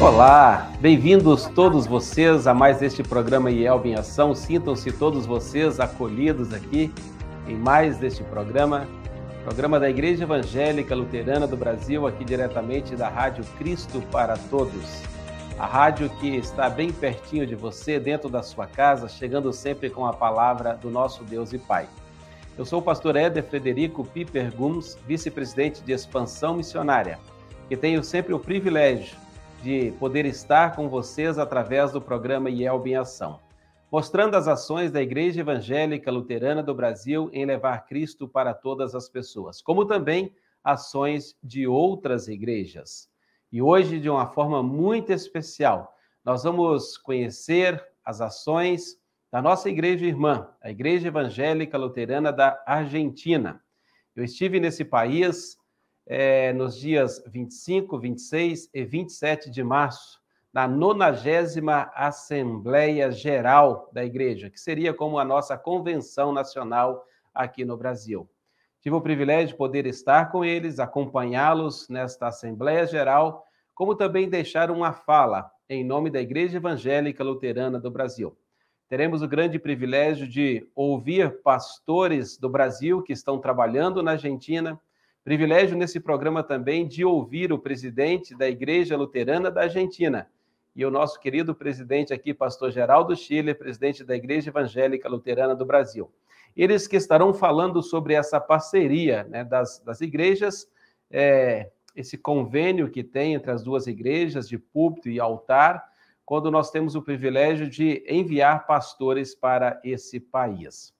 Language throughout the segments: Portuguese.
Olá, bem-vindos todos vocês a mais este programa IELB em Ação. Sintam-se todos vocês acolhidos aqui em mais deste programa, programa da Igreja Evangélica Luterana do Brasil, aqui diretamente da Rádio Cristo para Todos. A rádio que está bem pertinho de você, dentro da sua casa, chegando sempre com a palavra do nosso Deus e Pai. Eu sou o pastor Éder Frederico Piper Gums, vice-presidente de Expansão Missionária, e tenho sempre o privilégio de poder estar com vocês através do programa IELB em Ação, mostrando as ações da Igreja Evangélica Luterana do Brasil em levar Cristo para todas as pessoas, como também ações de outras igrejas. E hoje, de uma forma muito especial, nós vamos conhecer as ações da nossa igreja irmã, a Igreja Evangélica Luterana da Argentina. Eu estive nesse país é, nos dias 25, 26 e 27 de março, na 90 Assembleia Geral da Igreja, que seria como a nossa convenção nacional aqui no Brasil. Tive o privilégio de poder estar com eles, acompanhá-los nesta Assembleia Geral, como também deixar uma fala em nome da Igreja Evangélica Luterana do Brasil. Teremos o grande privilégio de ouvir pastores do Brasil que estão trabalhando na Argentina, Privilégio nesse programa também de ouvir o presidente da Igreja Luterana da Argentina e o nosso querido presidente aqui, pastor Geraldo Chile, presidente da Igreja Evangélica Luterana do Brasil. Eles que estarão falando sobre essa parceria né, das, das igrejas, é, esse convênio que tem entre as duas igrejas, de púlpito e altar, quando nós temos o privilégio de enviar pastores para esse país.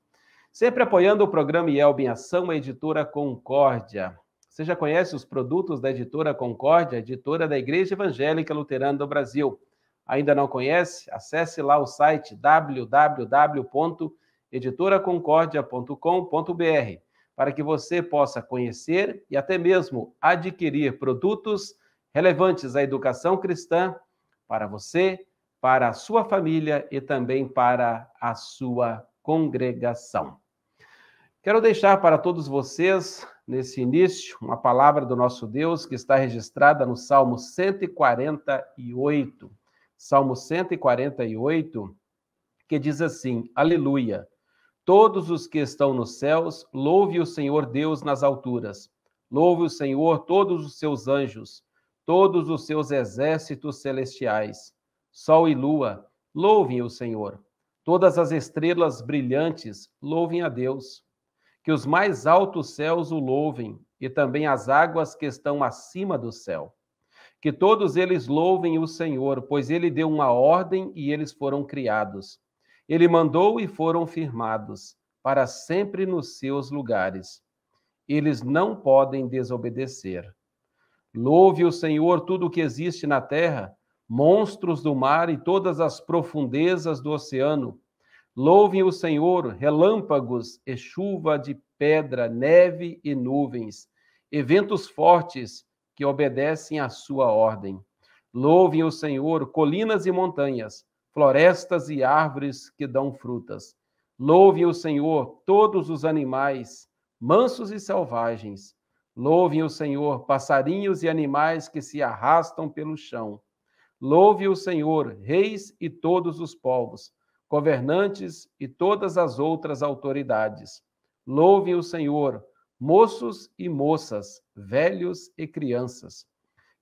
Sempre apoiando o programa IELB em Ação, a editora Concórdia. Você já conhece os produtos da editora Concórdia, editora da Igreja Evangélica Luterana do Brasil? Ainda não conhece? Acesse lá o site www.editoraconcordia.com.br para que você possa conhecer e até mesmo adquirir produtos relevantes à educação cristã para você, para a sua família e também para a sua congregação. Quero deixar para todos vocês, nesse início, uma palavra do nosso Deus que está registrada no Salmo 148. Salmo 148, que diz assim: Aleluia! Todos os que estão nos céus, louve o Senhor Deus nas alturas. Louve o Senhor todos os seus anjos, todos os seus exércitos celestiais. Sol e lua, louvem o Senhor. Todas as estrelas brilhantes, louvem a Deus que os mais altos céus o louvem, e também as águas que estão acima do céu. Que todos eles louvem o Senhor, pois ele deu uma ordem e eles foram criados. Ele mandou e foram firmados, para sempre nos seus lugares. Eles não podem desobedecer. Louve o Senhor tudo o que existe na terra, monstros do mar e todas as profundezas do oceano Louvem o Senhor, relâmpagos e chuva de pedra, neve e nuvens, eventos fortes que obedecem à sua ordem. Louvem o Senhor, colinas e montanhas, florestas e árvores que dão frutas. Louvem o Senhor, todos os animais, mansos e selvagens. Louvem o Senhor, passarinhos e animais que se arrastam pelo chão. Louve o Senhor, reis e todos os povos governantes e todas as outras autoridades. Louvem o Senhor, moços e moças, velhos e crianças.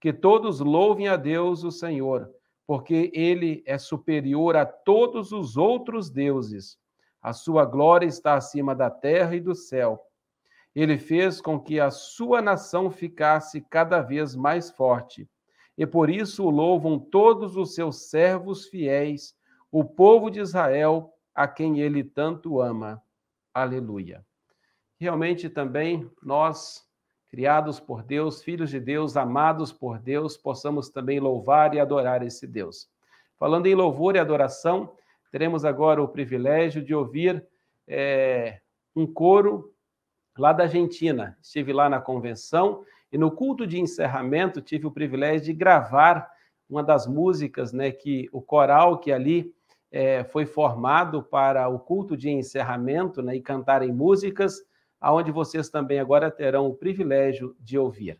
Que todos louvem a Deus, o Senhor, porque ele é superior a todos os outros deuses. A sua glória está acima da terra e do céu. Ele fez com que a sua nação ficasse cada vez mais forte, e por isso o louvam todos os seus servos fiéis o povo de Israel, a quem ele tanto ama. Aleluia. Realmente também nós, criados por Deus, filhos de Deus, amados por Deus, possamos também louvar e adorar esse Deus. Falando em louvor e adoração, teremos agora o privilégio de ouvir é, um coro lá da Argentina. Estive lá na convenção e no culto de encerramento tive o privilégio de gravar uma das músicas, né, que o coral que ali é, foi formado para o culto de encerramento né, e cantarem músicas, aonde vocês também agora terão o privilégio de ouvir.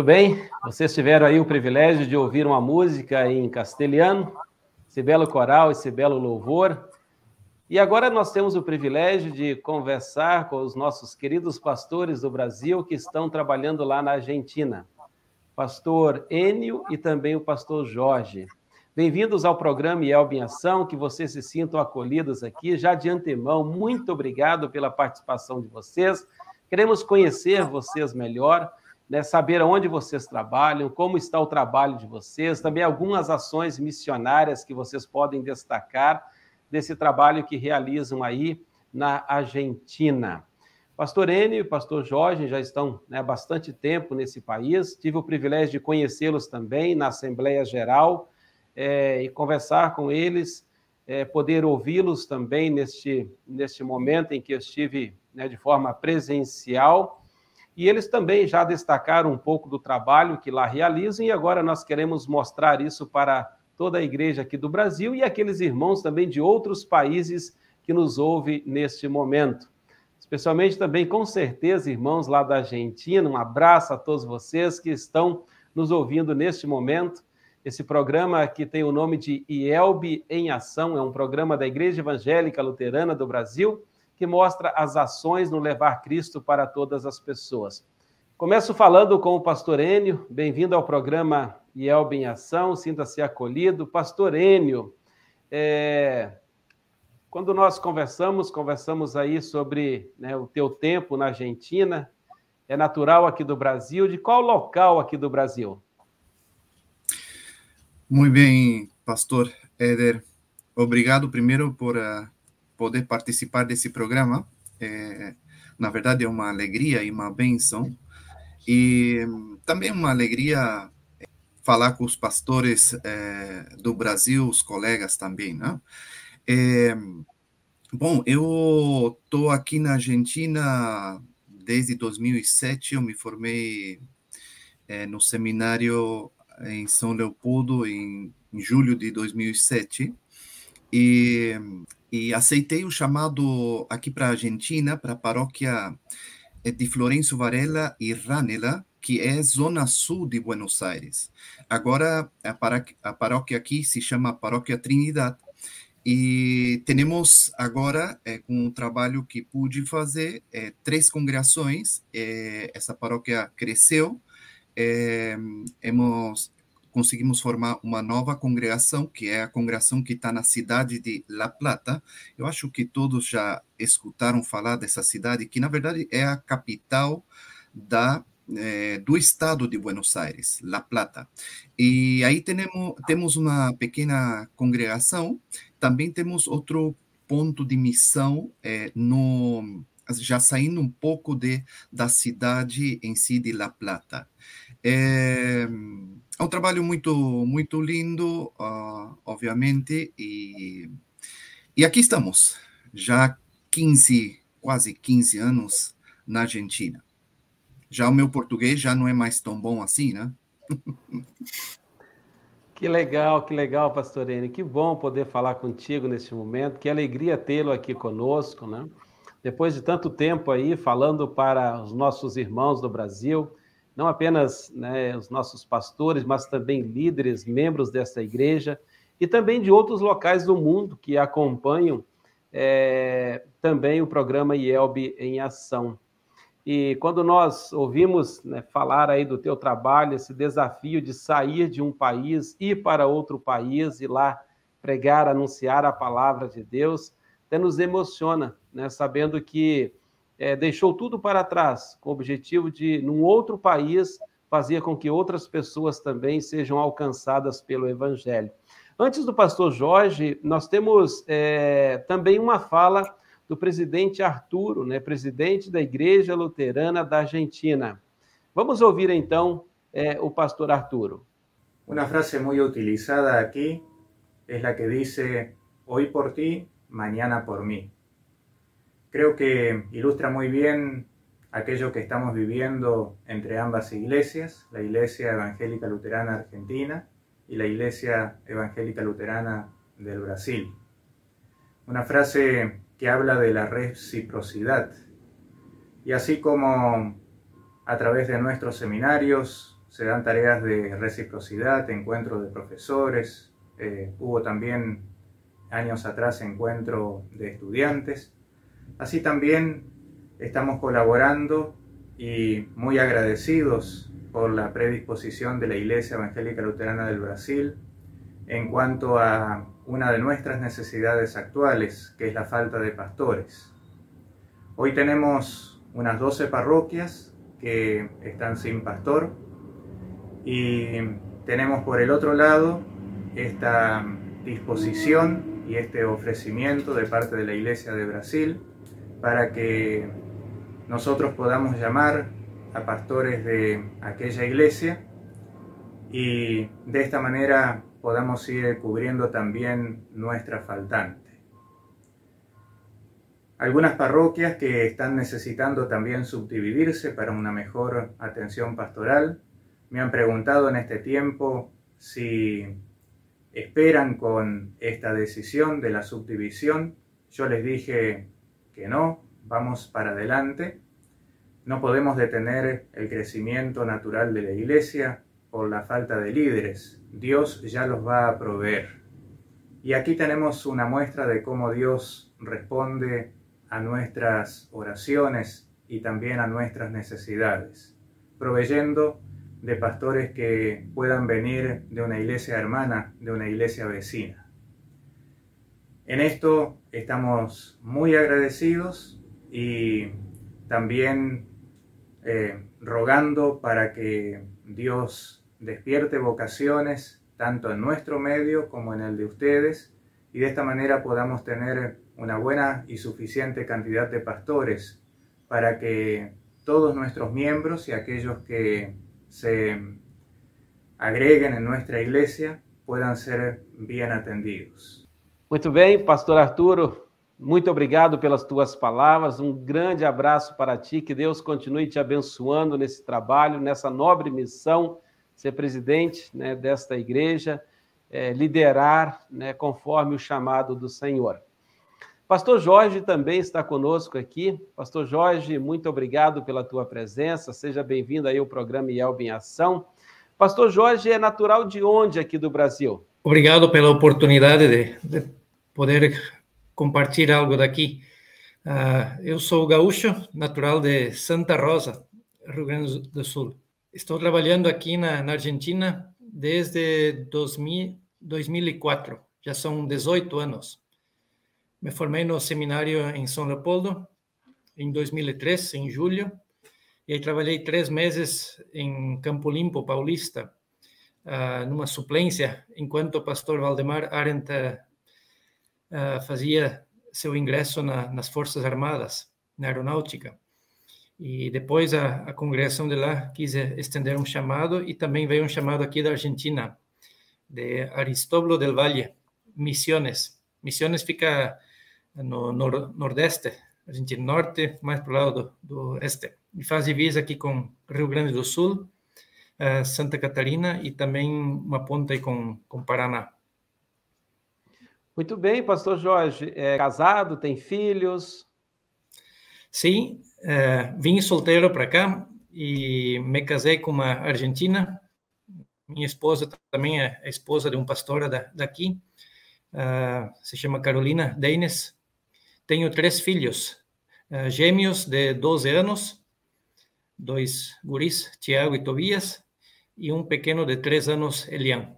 Muito bem, vocês tiveram aí o privilégio de ouvir uma música em castelhano, esse belo coral, esse belo louvor. E agora nós temos o privilégio de conversar com os nossos queridos pastores do Brasil que estão trabalhando lá na Argentina. Pastor Enio e também o pastor Jorge. Bem-vindos ao programa Elbe em Ação, que vocês se sintam acolhidos aqui. Já de antemão, muito obrigado pela participação de vocês. Queremos conhecer vocês melhor né, saber onde vocês trabalham, como está o trabalho de vocês, também algumas ações missionárias que vocês podem destacar desse trabalho que realizam aí na Argentina. Pastor Enio e pastor Jorge já estão né, há bastante tempo nesse país, tive o privilégio de conhecê-los também na Assembleia Geral é, e conversar com eles, é, poder ouvi-los também neste, neste momento em que eu estive né, de forma presencial e eles também já destacaram um pouco do trabalho que lá realizam, e agora nós queremos mostrar isso para toda a igreja aqui do Brasil e aqueles irmãos também de outros países que nos ouvem neste momento. Especialmente também, com certeza, irmãos lá da Argentina, um abraço a todos vocês que estão nos ouvindo neste momento. Esse programa que tem o nome de IELB em Ação, é um programa da Igreja Evangélica Luterana do Brasil, que mostra as ações no levar Cristo para todas as pessoas. Começo falando com o pastor Enio, bem-vindo ao programa IELB em Ação, sinta-se acolhido. Pastor Enio, é... quando nós conversamos, conversamos aí sobre né, o teu tempo na Argentina, é natural aqui do Brasil, de qual local aqui do Brasil? Muito bem, pastor Éder. Obrigado primeiro por uh, poder participar desse programa. É, na verdade, é uma alegria e uma benção. E também uma alegria falar com os pastores é, do Brasil, os colegas também, né? É, bom, eu estou aqui na Argentina desde 2007, eu me formei é, no seminário em São Leopoldo em, em julho de 2007, e e aceitei o chamado aqui para a Argentina, para a paróquia eh, de Florencio Varela e Ranela, que é zona sul de Buenos Aires. Agora, a, a paróquia aqui se chama Paróquia Trinidade, e temos agora, é, com o trabalho que pude fazer, é, três congregações. É, essa paróquia cresceu, hemos, conseguimos formar uma nova congregação, que é a congregação que está na cidade de La Plata. Eu acho que todos já escutaram falar dessa cidade, que na verdade é a capital da eh, do estado de Buenos Aires, La Plata. E aí temos, temos uma pequena congregação, também temos outro ponto de missão eh, no já saindo um pouco de, da cidade em si de La Plata. É, é um trabalho muito, muito lindo, uh, obviamente, e, e aqui estamos, já 15, quase 15 anos na Argentina. Já o meu português já não é mais tão bom assim, né? Que legal, que legal, Pastorene. Que bom poder falar contigo nesse momento. Que alegria tê-lo aqui conosco, né? Depois de tanto tempo aí falando para os nossos irmãos do Brasil, não apenas né, os nossos pastores, mas também líderes, membros dessa igreja e também de outros locais do mundo que acompanham é, também o programa IELB em ação. E quando nós ouvimos né, falar aí do teu trabalho, esse desafio de sair de um país, ir para outro país e lá pregar, anunciar a palavra de Deus, até nos emociona, né, sabendo que é, deixou tudo para trás, com o objetivo de, num outro país, fazer com que outras pessoas também sejam alcançadas pelo Evangelho. Antes do pastor Jorge, nós temos é, também uma fala do presidente Arturo, né, presidente da Igreja Luterana da Argentina. Vamos ouvir então é, o pastor Arturo. Uma frase muito utilizada aqui é a que diz: Hoy por ti, mañana por mim. Creo que ilustra muy bien aquello que estamos viviendo entre ambas iglesias, la Iglesia Evangélica Luterana Argentina y la Iglesia Evangélica Luterana del Brasil. Una frase que habla de la reciprocidad. Y así como a través de nuestros seminarios se dan tareas de reciprocidad, encuentros de profesores, eh, hubo también años atrás encuentro de estudiantes, Así también estamos colaborando y muy agradecidos por la predisposición de la Iglesia Evangélica Luterana del Brasil en cuanto a una de nuestras necesidades actuales, que es la falta de pastores. Hoy tenemos unas 12 parroquias que están sin pastor y tenemos por el otro lado esta disposición y este ofrecimiento de parte de la Iglesia de Brasil para que nosotros podamos llamar a pastores de aquella iglesia y de esta manera podamos ir cubriendo también nuestra faltante. Algunas parroquias que están necesitando también subdividirse para una mejor atención pastoral me han preguntado en este tiempo si esperan con esta decisión de la subdivisión. Yo les dije que no, vamos para adelante. No podemos detener el crecimiento natural de la iglesia por la falta de líderes. Dios ya los va a proveer. Y aquí tenemos una muestra de cómo Dios responde a nuestras oraciones y también a nuestras necesidades, proveyendo de pastores que puedan venir de una iglesia hermana, de una iglesia vecina. En esto estamos muy agradecidos y también eh, rogando para que Dios despierte vocaciones tanto en nuestro medio como en el de ustedes y de esta manera podamos tener una buena y suficiente cantidad de pastores para que todos nuestros miembros y aquellos que se agreguen en nuestra iglesia puedan ser bien atendidos. Muito bem, pastor Arturo, muito obrigado pelas tuas palavras. Um grande abraço para ti, que Deus continue te abençoando nesse trabalho, nessa nobre missão, ser presidente né, desta igreja, é, liderar né, conforme o chamado do Senhor. Pastor Jorge também está conosco aqui. Pastor Jorge, muito obrigado pela tua presença. Seja bem-vindo aí ao programa IELB em Ação. Pastor Jorge é natural de onde aqui do Brasil? Obrigado pela oportunidade de, de poder compartilhar algo daqui. Uh, eu sou gaúcho, natural de Santa Rosa, Rio Grande do Sul. Estou trabalhando aqui na, na Argentina desde 2000, 2004, já são 18 anos. Me formei no seminário em São Leopoldo em 2003, em julho, e aí trabalhei três meses em Campo Limpo, Paulista, uh, numa suplência, enquanto o pastor Valdemar Arendt uh, fazia seu ingresso na, nas Forças Armadas, na Aeronáutica. E depois a, a congregação de lá quis estender um chamado e também veio um chamado aqui da Argentina, de Aristóbulo del Valle, Misiones. Misiones fica no nor nordeste, a gente norte, mais para o lado do, do este. E faz divisa aqui com Rio Grande do Sul, uh, Santa Catarina e também uma ponta aí com, com Paraná. Muito bem, pastor Jorge. É casado, tem filhos? Sim, é, vim solteiro para cá e me casei com uma argentina. Minha esposa também é esposa de um pastor da, daqui. Uh, se chama Carolina Deines. Tenho três filhos, uh, gêmeos de 12 anos, dois guris, Tiago e Tobias, e um pequeno de três anos, Elian.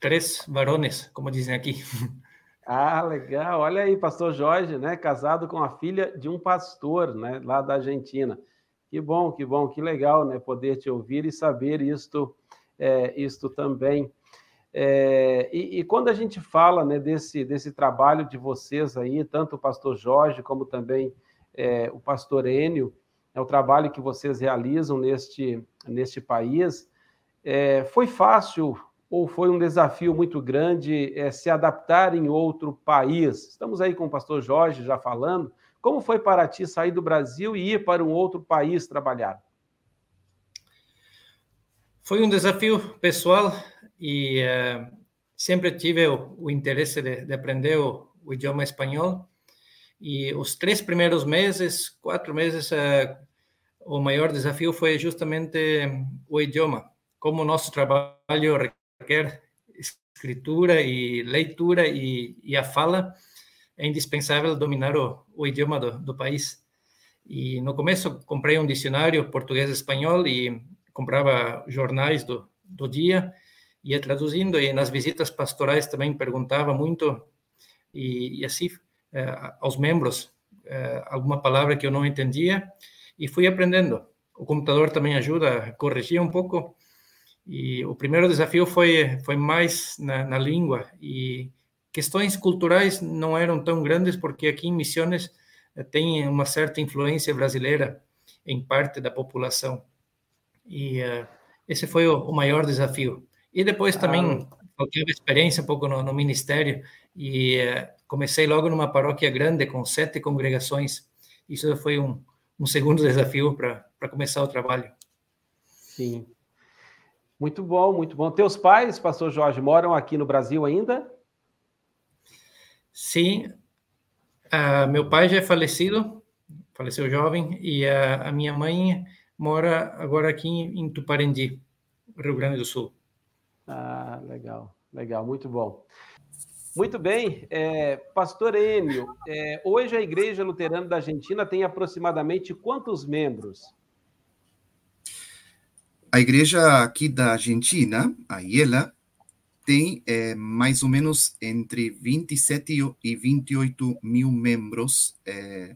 Três varones, como dizem aqui. Ah, legal. Olha aí, pastor Jorge, né? Casado com a filha de um pastor, né? Lá da Argentina. Que bom, que bom, que legal, né? Poder te ouvir e saber isto, é, isto também. É, e, e, quando a gente fala né, desse, desse trabalho de vocês aí, tanto o pastor Jorge como também é, o pastor Enio, é o trabalho que vocês realizam neste, neste país, é, foi fácil ou foi um desafio muito grande é, se adaptar em outro país? Estamos aí com o pastor Jorge já falando. Como foi para ti sair do Brasil e ir para um outro país trabalhar? Foi um desafio pessoal e uh, sempre tive o, o interesse de, de aprender o, o, idioma espanhol. E os três primeiros meses, quatro meses, uh, o maior desafio foi justamente o idioma. Como o nosso trabalho requer escritura e leitura e, e a fala, é indispensável dominar o, o idioma do, do, país. E no começo comprei um dicionário português-espanhol e comprava jornais do, do dia ia traduzindo e nas visitas pastorais também perguntava muito e, e assim eh, aos membros eh, alguma palavra que eu não entendia e fui aprendendo. O computador também ajuda a corrigir um pouco e o primeiro desafio foi foi mais na, na língua e questões culturais não eram tão grandes porque aqui em Missões eh, tem uma certa influência brasileira em parte da população e uh, esse foi o, o maior desafio e depois também ah. tive experiência um pouco no, no ministério e uh, comecei logo numa paróquia grande com sete congregações. Isso foi um, um segundo desafio para começar o trabalho. Sim. Muito bom, muito bom. Teus pais, pastor Jorge, moram aqui no Brasil ainda? Sim. Uh, meu pai já é falecido, faleceu jovem, e a, a minha mãe mora agora aqui em Tuparendi, Rio Grande do Sul. Ah, legal, legal, muito bom. Muito bem, é, Pastor Enio, é, hoje a Igreja Luterana da Argentina tem aproximadamente quantos membros? A igreja aqui da Argentina, a IELA, tem é, mais ou menos entre 27 e 28 mil membros é,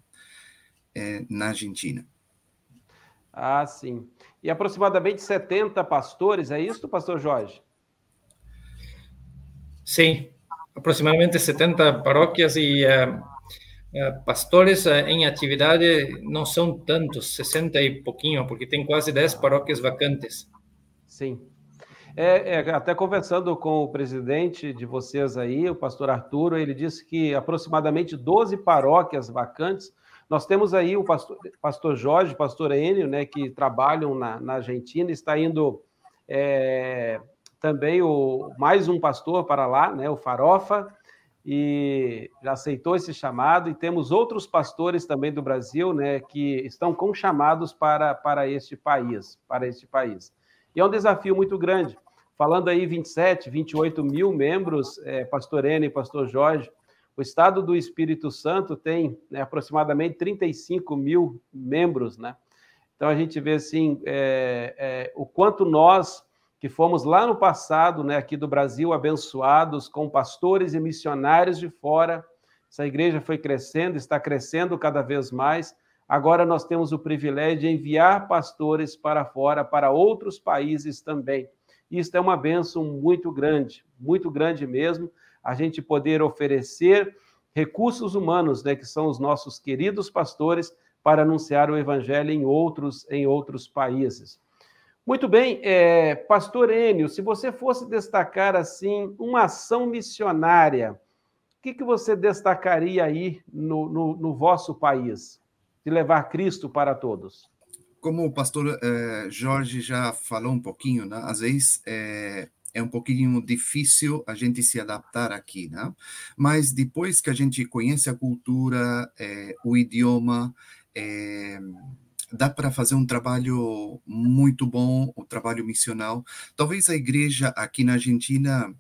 é, na Argentina. Ah, sim. E aproximadamente 70 pastores, é isso, pastor Jorge? Sim, aproximadamente 70 paróquias e uh, pastores uh, em atividade não são tantos, 60 e pouquinho, porque tem quase 10 paróquias vacantes. Sim. É, é, até conversando com o presidente de vocês aí, o pastor Arturo, ele disse que aproximadamente 12 paróquias vacantes. Nós temos aí o pastor, pastor Jorge, pastor Enio, né, que trabalham na, na Argentina, está indo é, também o mais um pastor para lá, né, o Farofa, e já aceitou esse chamado, e temos outros pastores também do Brasil, né, que estão com chamados para, para este país, para este país. E é um desafio muito grande. Falando aí 27, 28 mil membros, é, pastor N e pastor Jorge, o Estado do Espírito Santo tem né, aproximadamente 35 mil membros, né? Então a gente vê assim é, é, o quanto nós que fomos lá no passado, né, aqui do Brasil, abençoados com pastores e missionários de fora. Essa igreja foi crescendo, está crescendo cada vez mais. Agora nós temos o privilégio de enviar pastores para fora, para outros países também. Isso é uma bênção muito grande, muito grande mesmo, a gente poder oferecer recursos humanos, né, que são os nossos queridos pastores, para anunciar o evangelho em outros, em outros países. Muito bem, é, Pastor Enio, se você fosse destacar assim uma ação missionária, o que, que você destacaria aí no, no, no vosso país, de levar Cristo para todos? Como o pastor eh, Jorge já falou um pouquinho, né? às vezes é, é um pouquinho difícil a gente se adaptar aqui, né? Mas depois que a gente conhece a cultura, é, o idioma, é, dá para fazer um trabalho muito bom, um trabalho missional. Talvez a igreja aqui na Argentina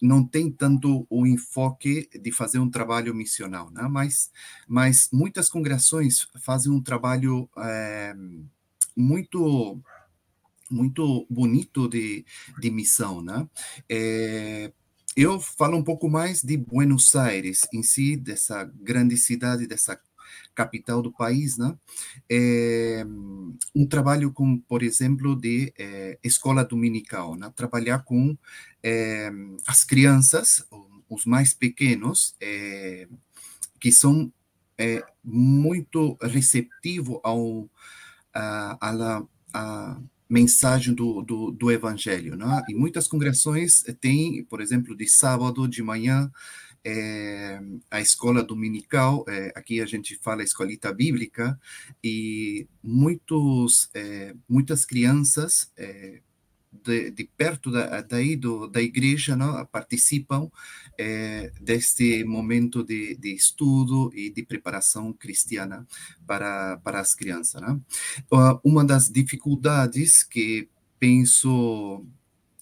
não tem tanto o enfoque de fazer um trabalho missional, né? mas, mas muitas congregações fazem um trabalho é, muito muito bonito de, de missão, né? É, eu falo um pouco mais de Buenos Aires em si, dessa grande cidade, dessa capital do país, né? É, um trabalho com, por exemplo, de é, escola dominical, né? Trabalhar com é, as crianças, os mais pequenos, é, que são é, muito receptivos ao a, a, a mensagem do, do, do, evangelho, né? E muitas congregações têm, por exemplo, de sábado de manhã é, a escola dominical, é, aqui a gente fala escolita bíblica, e muitos, é, muitas crianças de, de, perto da, daí do, da igreja não, participam deste momento de, de, estudo e de preparação cristiana para, para as crianças. Uma das dificuldades que penso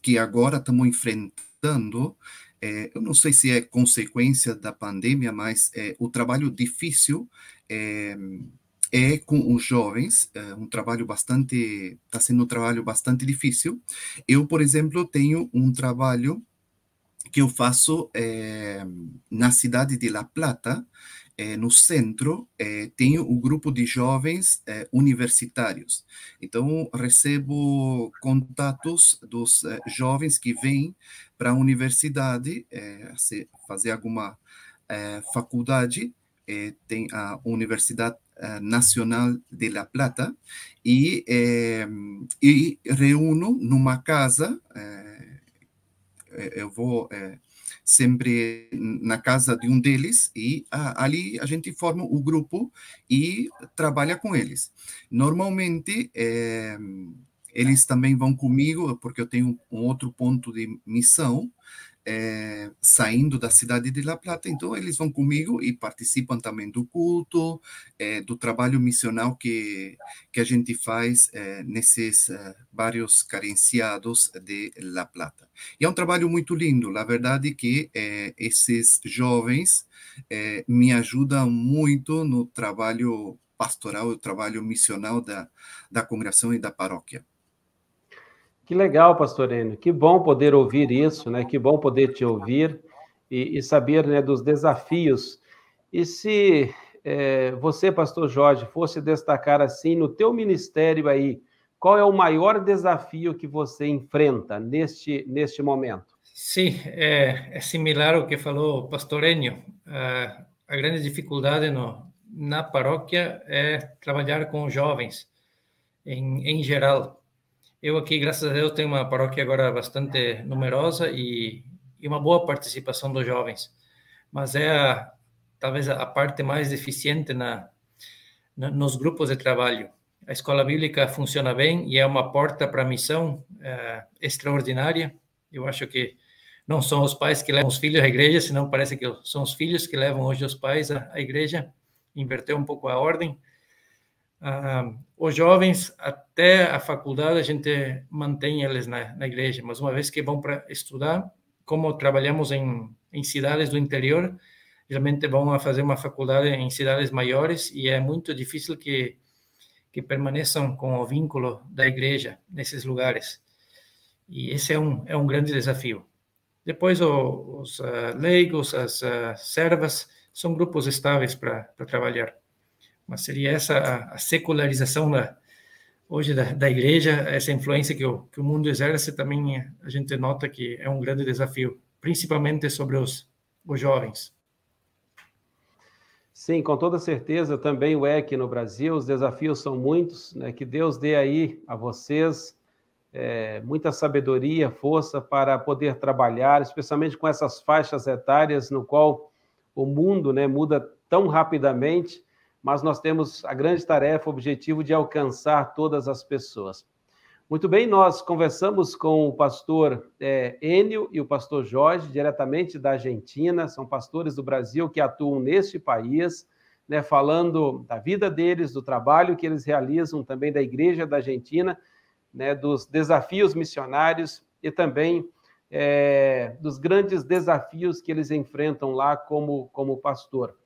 que agora estamos enfrentando é, eu não sei se é consequência da pandemia, mas é, o trabalho difícil é, é com os jovens, é um trabalho bastante, está sendo um trabalho bastante difícil. Eu, por exemplo, tenho um trabalho que eu faço é, na cidade de La Plata, é, no centro, é, tenho o um grupo de jovens é, universitários. Então, recebo contatos dos jovens que vêm para a universidade, fazer alguma faculdade. tem a Universidade Nacional de La Plata, e, e reúno numa casa, eu vou sempre na casa de um deles e ah, ali a gente forma o grupo e trabalha com eles. Normalmente, é, eles também vão comigo, porque eu tenho um outro ponto de missão, é, saindo da cidade de La Plata, então eles vão comigo e participam também do culto, é, do trabalho missional que, que a gente faz é, nesses vários carenciados de La Plata. E é um trabalho muito lindo, na verdade que esses jovens me ajudam muito no trabalho pastoral, o trabalho missional da, da congregação e da paróquia. Que legal, pastor Enio. Que bom poder ouvir isso, né? Que bom poder te ouvir e, e saber né, dos desafios. E se é, você, pastor Jorge, fosse destacar assim no teu ministério aí, qual é o maior desafio que você enfrenta neste, neste momento? Sim, é, é similar ao que falou o pastor Enio. A, a grande dificuldade no, na paróquia é trabalhar com jovens, em, em geral eu aqui, graças a Deus, tenho uma paróquia agora bastante numerosa e, e uma boa participação dos jovens. Mas é a, talvez a parte mais deficiente na, na, nos grupos de trabalho. A escola bíblica funciona bem e é uma porta para a missão é, extraordinária. Eu acho que não são os pais que levam os filhos à igreja, senão parece que são os filhos que levam hoje os pais à, à igreja. Inverteu um pouco a ordem. Ah, os jovens, até a faculdade, a gente mantém eles na, na igreja, mas uma vez que vão para estudar, como trabalhamos em, em cidades do interior, geralmente vão a fazer uma faculdade em cidades maiores e é muito difícil que que permaneçam com o vínculo da igreja nesses lugares. E esse é um é um grande desafio. Depois o, os uh, leigos, as uh, servas são grupos estáveis para trabalhar mas seria essa a, secularização da, hoje da, da, igreja, essa influência que o, que o mundo exerce, também a gente nota que é um grande desafio, principalmente sobre os, os jovens. Sim, com toda certeza, também o EC no Brasil, os desafios são muitos, né? que Deus dê aí a vocês é, muita sabedoria, força para poder trabalhar, especialmente com essas faixas etárias no qual o mundo né, muda tão rapidamente mas nós temos a grande tarefa, o objetivo de alcançar todas as pessoas. Muito bem, nós conversamos com o pastor é, Enio e o pastor Jorge, diretamente da Argentina, são pastores do Brasil que atuam neste país, né, falando da vida deles, do trabalho que eles realizam, também da Igreja da Argentina, né, dos desafios missionários e também é, dos grandes desafios que eles enfrentam lá como, como pastor.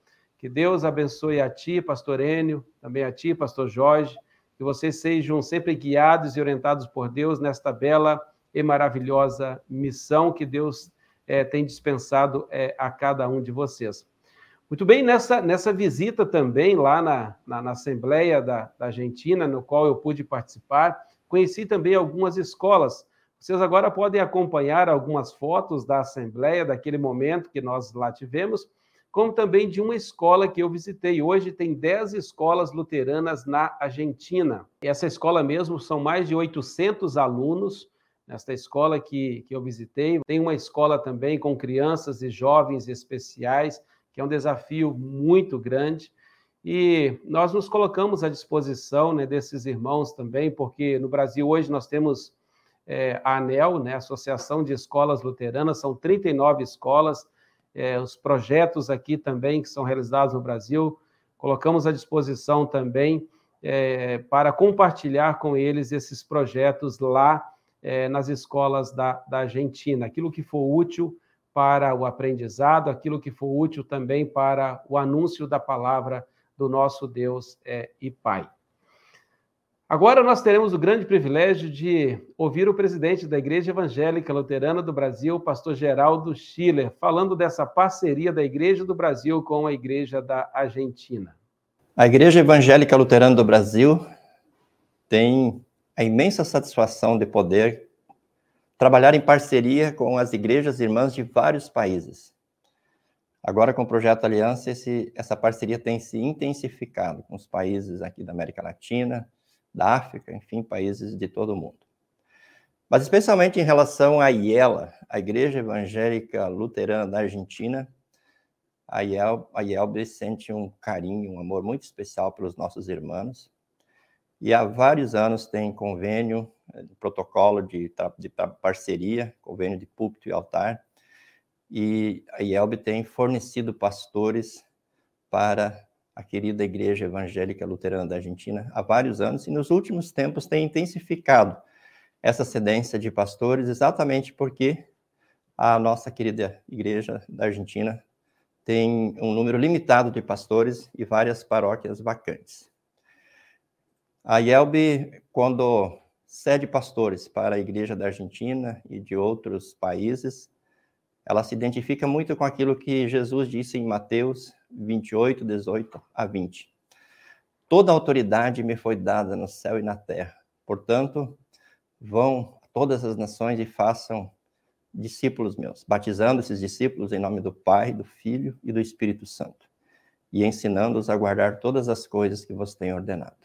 Que Deus abençoe a ti, pastor Enio, também a ti, pastor Jorge, que vocês sejam sempre guiados e orientados por Deus nesta bela e maravilhosa missão que Deus é, tem dispensado é, a cada um de vocês. Muito bem, nessa, nessa visita também lá na, na, na Assembleia da, da Argentina, no qual eu pude participar, conheci também algumas escolas. Vocês agora podem acompanhar algumas fotos da Assembleia, daquele momento que nós lá tivemos, como também de uma escola que eu visitei. Hoje tem 10 escolas luteranas na Argentina. Essa escola mesmo são mais de 800 alunos nesta escola que, que eu visitei. Tem uma escola também com crianças e jovens especiais, que é um desafio muito grande. E nós nos colocamos à disposição né, desses irmãos também, porque no Brasil hoje nós temos é, a ANEL, né, Associação de Escolas Luteranas, são 39 escolas, é, os projetos aqui também que são realizados no Brasil, colocamos à disposição também é, para compartilhar com eles esses projetos lá é, nas escolas da, da Argentina, aquilo que for útil para o aprendizado, aquilo que for útil também para o anúncio da palavra do nosso Deus é, e Pai. Agora nós teremos o grande privilégio de ouvir o presidente da Igreja Evangélica Luterana do Brasil, pastor Geraldo Schiller, falando dessa parceria da Igreja do Brasil com a Igreja da Argentina. A Igreja Evangélica Luterana do Brasil tem a imensa satisfação de poder trabalhar em parceria com as igrejas irmãs de vários países. Agora, com o projeto Aliança, esse, essa parceria tem se intensificado com os países aqui da América Latina, da África, enfim, países de todo o mundo. Mas especialmente em relação à IELA, a Igreja Evangélica Luterana da Argentina, a, IEL, a IELB sente um carinho, um amor muito especial pelos nossos irmãos, e há vários anos tem convênio, eh, protocolo de, de parceria, convênio de púlpito e altar, e a IELB tem fornecido pastores para a querida Igreja Evangélica Luterana da Argentina há vários anos e nos últimos tempos tem intensificado essa cedência de pastores exatamente porque a nossa querida Igreja da Argentina tem um número limitado de pastores e várias paróquias vacantes. A IELB, quando cede pastores para a Igreja da Argentina e de outros países, ela se identifica muito com aquilo que Jesus disse em Mateus 28, 18 a 20. Toda autoridade me foi dada no céu e na terra. Portanto, vão a todas as nações e façam discípulos meus, batizando esses discípulos em nome do Pai, do Filho e do Espírito Santo, e ensinando-os a guardar todas as coisas que vos tenho ordenado.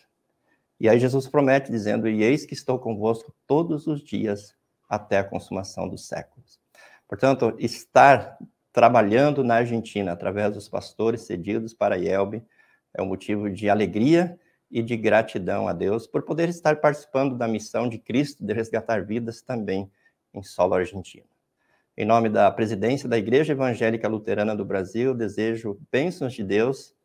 E aí Jesus promete, dizendo: E eis que estou convosco todos os dias até a consumação dos séculos. Portanto, estar trabalhando na Argentina através dos pastores cedidos para IELB é um motivo de alegria e de gratidão a Deus por poder estar participando da missão de Cristo de resgatar vidas também em solo argentino. Em nome da presidência da Igreja Evangélica Luterana do Brasil, desejo bênçãos de Deus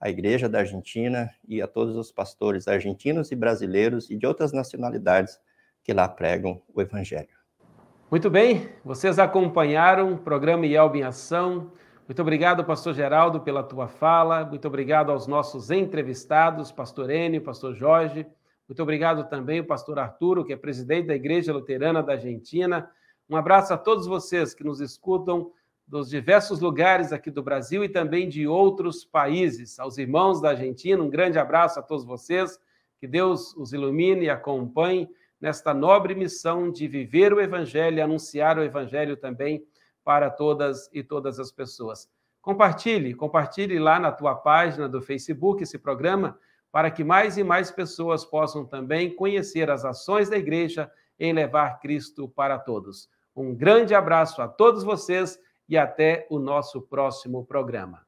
à Igreja da Argentina e a todos os pastores argentinos e brasileiros e de outras nacionalidades que lá pregam o Evangelho. Muito bem, vocês acompanharam o programa IELB em Ação. Muito obrigado, pastor Geraldo, pela tua fala. Muito obrigado aos nossos entrevistados, pastor Enio, pastor Jorge. Muito obrigado também ao pastor Arturo, que é presidente da Igreja Luterana da Argentina. Um abraço a todos vocês que nos escutam dos diversos lugares aqui do Brasil e também de outros países. Aos irmãos da Argentina, um grande abraço a todos vocês. Que Deus os ilumine e acompanhe nesta nobre missão de viver o Evangelho e anunciar o Evangelho também para todas e todas as pessoas. Compartilhe, compartilhe lá na tua página do Facebook esse programa para que mais e mais pessoas possam também conhecer as ações da igreja em levar Cristo para todos. Um grande abraço a todos vocês e até o nosso próximo programa.